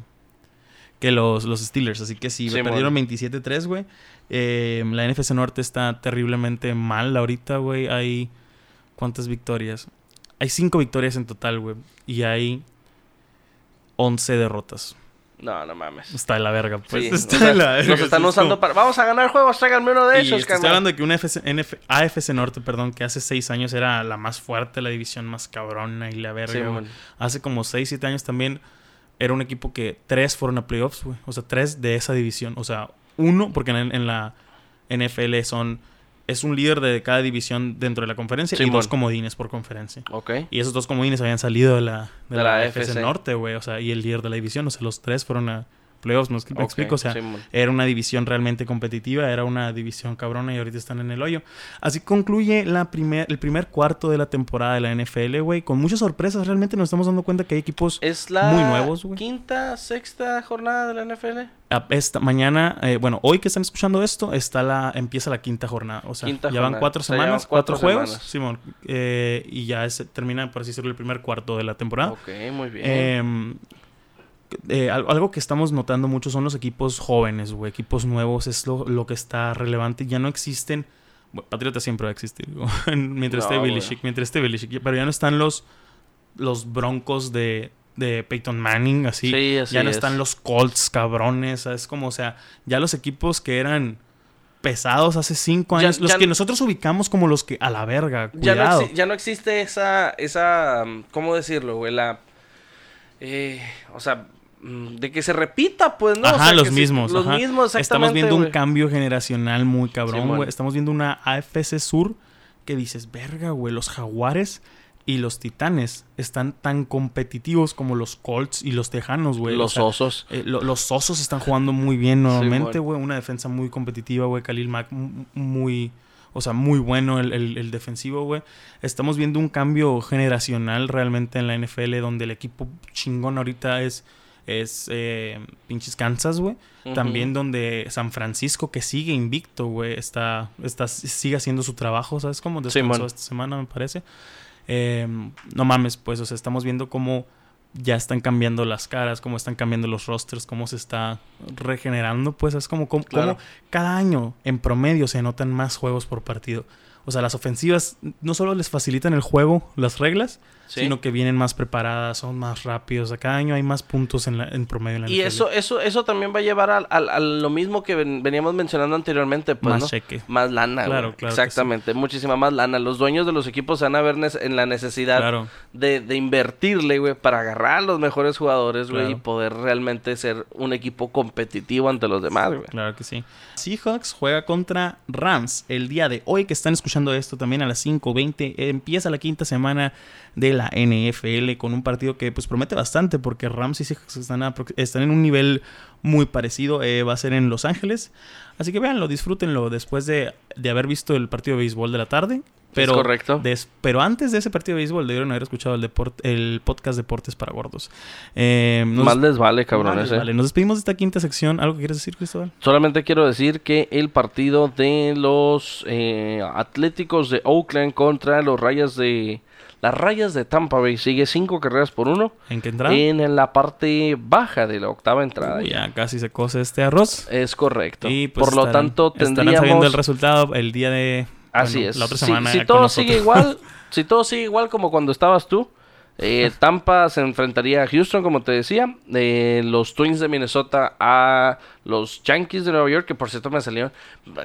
que los, los Steelers. Así que sí, Sí, perdieron mon. 27-3, güey. Eh, la NFC Norte está terriblemente mal ahorita, güey. Hay... ¿Cuántas victorias? Hay 5 victorias en total, güey. Y hay 11 derrotas. No, no mames. Está de la verga, pues. Sí, está o sea, de la verga. Nos están Es usando como- para. Vamos a ganar juegos, tráiganme uno de y esos, estoy hablando de que una FC, NF AFC Norte, perdón, que hace 6 años era la más fuerte, la división más cabrona y la verga. Sí, mon. hace como 6, 7 años también era un equipo que tres fueron a playoffs, güey. O sea, tres de esa división. O sea, uno, porque en, en la NFL son. Es un líder de cada división dentro de la conferencia y dos comodines por conferencia. Ok. Y esos dos comodines habían salido de la, de De la, la FC. Norte, güey. O sea, y el líder de la división. O sea, los tres fueron a playoffs. ¿Me, me Ok, explico? O sea, Simón. era una división realmente competitiva, era una división cabrona y ahorita están en el hoyo. Así concluye la primer, el primer cuarto de la temporada de la NFL, güey, con muchas sorpresas. Realmente nos estamos dando cuenta que hay equipos Es la muy nuevos, güey. quinta, sexta jornada de la NFL. a- esta mañana, eh, bueno, hoy que están escuchando esto, está la empieza la quinta jornada. O sea, Quinta ya van cuatro O sea, semanas, cuatro cuatro, juegos, semanas. Simón, eh, y ya se termina, por así decirlo, el primer cuarto de la temporada. Ok, muy bien. Eh, eh, al- algo que estamos notando mucho son los equipos jóvenes, güey. Equipos nuevos es lo, lo que está relevante. Ya no existen. Bueno, Patriota siempre va a existir. güey, mientras No, esté Billy güey. Chick. Mientras esté Billy Chick. Pero ya no están los, los broncos de, de Peyton Manning, así. Sí, así ya no es. están los Colts cabrones. Es como, o sea, ya los equipos que eran pesados hace cinco años. los que nosotros ubicamos como los que a la verga. Cuidado. Ya, no ya no existe esa, esa, ¿cómo decirlo, güey? La, eh, o sea, mm, de que se repita, pues, ¿no? Ajá, los mismos. los mismos, exactamente. Estamos viendo un cambio generacional muy cabrón, güey. Estamos viendo una AFC Sur que dices, verga, güey, los jaguares y los Titanes están tan competitivos como los Colts y los Tejanos, güey. Los Osos. Eh, los Osos están jugando muy bien nuevamente, güey. Una defensa muy competitiva, güey. Khalil Mack muy... O sea, muy bueno el, defensivo, güey. Estamos viendo un cambio generacional realmente en la NFL donde el equipo chingón ahorita es es eh, pinches Kansas, güey. También donde San Francisco, que sigue invicto, güey, está, está, sigue haciendo su trabajo, ¿sabes? Como descansó esta semana, me parece. Em, no mames, pues, o sea, estamos viendo cómo ya están cambiando las caras, cómo están cambiando los rosters, cómo se está regenerando, pues es como, como, cada año en promedio se anotan más juegos por partido. O sea, las ofensivas no solo les facilitan el juego, las reglas, sino que vienen más preparadas, son más rápidos. cada año hay más puntos en, la, en promedio. En la y eso, eso, eso también va a llevar a, lo mismo que veníamos mencionando anteriormente. Pues, más cheque. Más lana. Claro, claro. Exactamente, muchísima más lana. Los dueños de los equipos van a ver en la necesidad de, de, invertirle, güey, para agarrar a los mejores jugadores, güey, y poder realmente ser un equipo competitivo ante los demás, güey. Claro que sí. Seahawks juega contra Rams el día de hoy, que están escuchando esto también a las 5.20. Empieza la quinta semana de la NFL con un partido que pues promete bastante porque Rams y Seahawks están, están en un nivel muy parecido. Eh, va a ser en Los Ángeles. Así que véanlo, disfrútenlo después de, de haber visto el partido de béisbol de la tarde. Pero, es correcto. pero antes de ese partido de béisbol debieron haber escuchado el, el podcast Deportes para Gordos. Eh, Más les vale, cabrones. Vale. Nos despedimos de esta quinta sección. ¿Algo que quieres decir, Cristóbal? Solamente quiero decir que el partido de los eh, Atléticos de Oakland contra los Rayas de las rayas de Tampa Bay sigue cinco carreras por uno. ¿En qué entrada? En la parte baja de la octava entrada. ya casi se cose este arroz. Es correcto. Y pues por lo tanto tendríamos... Estarán sabiendo el resultado el día de... Así es. La otra semana si, todo sigue igual, si todo sigue igual como cuando estabas tú, eh, Tampa se enfrentaría a Houston, como te decía. Eh, los Twins de Minnesota a los Yankees de Nueva York, que por cierto me salieron.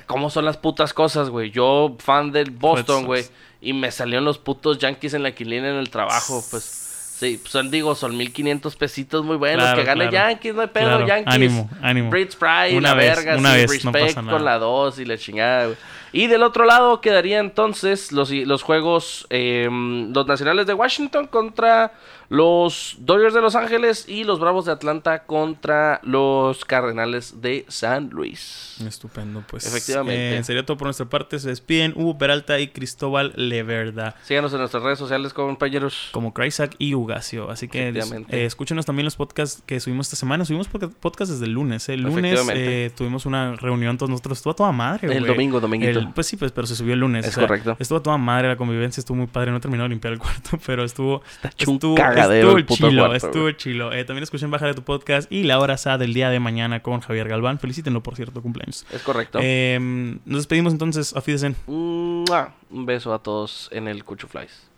¿Cómo son las putas cosas, güey? Yo, fan del Boston, güey. Y me salieron los putos Yankees en la quilina en el trabajo, pues. Sí, pues son, digo, son 1500 pesitos muy buenos. que gane Yankees, no hay pedo, Yankees. Ánimo, ánimo. Brits Pride, una la verga, una vez, respect con la 2 y la chingada, güey. Y del otro lado quedaría entonces los, los juegos, eh, los nacionales de Washington contra los Dodgers de Los Ángeles y los Bravos de Atlanta contra los Cardenales de San Luis. Estupendo, pues. Efectivamente. Eh, sería todo por nuestra parte. Se despiden Hugo Peralta y Cristóbal Leverda. Síganos en nuestras redes sociales, compañeros. Como Crysac y Ugacio. Así que eh, escúchenos también los podcasts que subimos esta semana. Subimos podcast desde el lunes. El lunes eh, tuvimos una reunión todos nosotros. Estuvo a toda madre, El domingo, dominguito. pues sí, pues, pero se subió el lunes. Es correcto. Estuvo a toda madre la convivencia. Estuvo muy padre. No terminó de limpiar el cuarto, pero estuvo... estuvo estuvo chilo, estuvo chilo. Eh, también escuchen Baja de tu podcast y la hora sa del día de mañana con Javier Galván. Felicítenlo, por cierto, cumpleaños. Es correcto. Em, nos despedimos entonces. A Un beso a todos en el Cucho Flies.